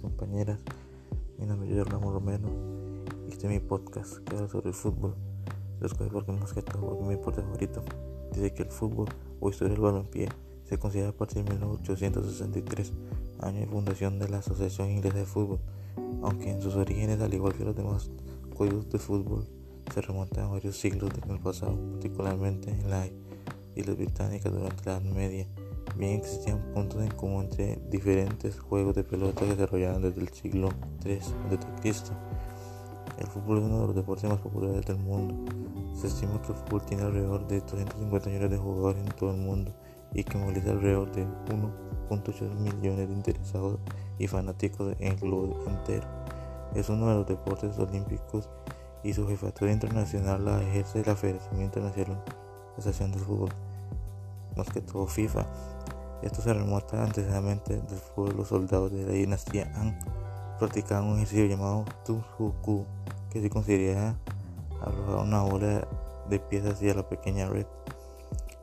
compañeras. Mi nombre es Ramón Romero y este es mi podcast que habla sobre el fútbol. Lo escogí porque más que todo porque mi deporte favorito. Dice que el fútbol o historia del balompié se considera a partir de 1863, año de fundación de la Asociación Inglesa de Fútbol, aunque en sus orígenes, al igual que los demás juegos de fútbol, se remontan a varios siglos en el pasado, particularmente en las Islas Británicas durante la Edad Media. Bien existían puntos en común entre diferentes juegos de pelota que desde el siglo III a.C. El fútbol es uno de los deportes más populares del mundo. Se estima que el fútbol tiene alrededor de 250 millones de jugadores en todo el mundo y que moviliza alrededor de 1.8 millones de interesados y fanáticos en el globo entero. Es uno de los deportes olímpicos y su jefatura internacional la ejerce la Federación Internacional de Fútbol, más que todo FIFA. Esto se remonta antecesamente del fútbol. Los soldados de la dinastía An practicaban un ejercicio llamado Tujuku, que se considera arrojar una bola de piezas hacia la pequeña red.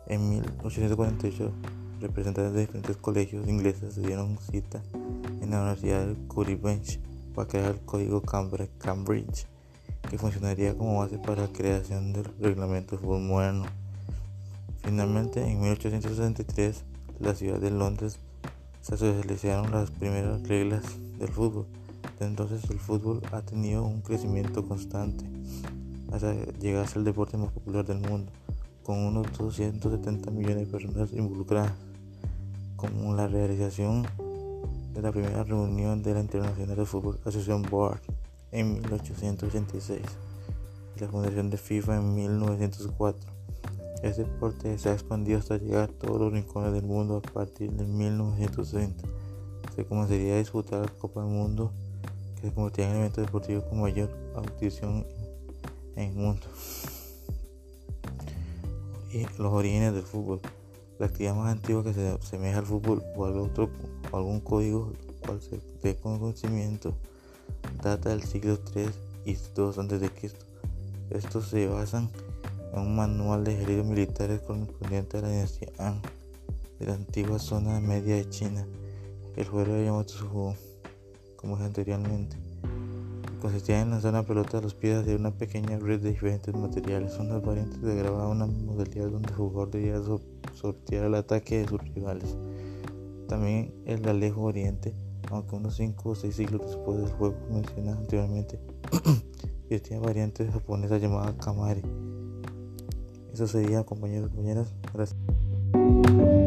En 1848, representantes de diferentes colegios ingleses se dieron cita en la Universidad de Cambridge para crear el código Cambridge, que funcionaría como base para la creación del reglamento de fútbol moderno. Finalmente, en 1863, la ciudad de Londres se socializaron las primeras reglas del fútbol. Desde entonces el fútbol ha tenido un crecimiento constante hasta llegar a ser el deporte más popular del mundo, con unos 270 millones de personas involucradas, como la realización de la primera reunión de la Internacional de Fútbol Asociación Board en 1886 y la fundación de FIFA en 1904. Este deporte se ha expandido hasta llegar a todos los rincones del mundo a partir de 1930. Se comenzaría a disputar la Copa del Mundo, que se convertiría en el evento deportivo con mayor audición en el mundo. Y los orígenes del fútbol. La actividad más antigua que se asemeja al fútbol o, al otro, o algún código cual se dé conocimiento data del siglo III y II a.C. Estos se basan un manual de ejercicios militares correspondiente a la dinastía Han de la antigua zona media de China. El juego era llamado como dije anteriormente. Consistía en lanzar una pelota a los pies de una pequeña red de diferentes materiales. Son las variantes de grabar una modalidad donde el jugador debía sortear el ataque de sus rivales. También el Alejo Oriente, aunque unos 5 o 6 siglos después del juego mencionado anteriormente, existía variantes japonesas llamadas Kamari. Eso sería, compañeros y compañeras. Gracias.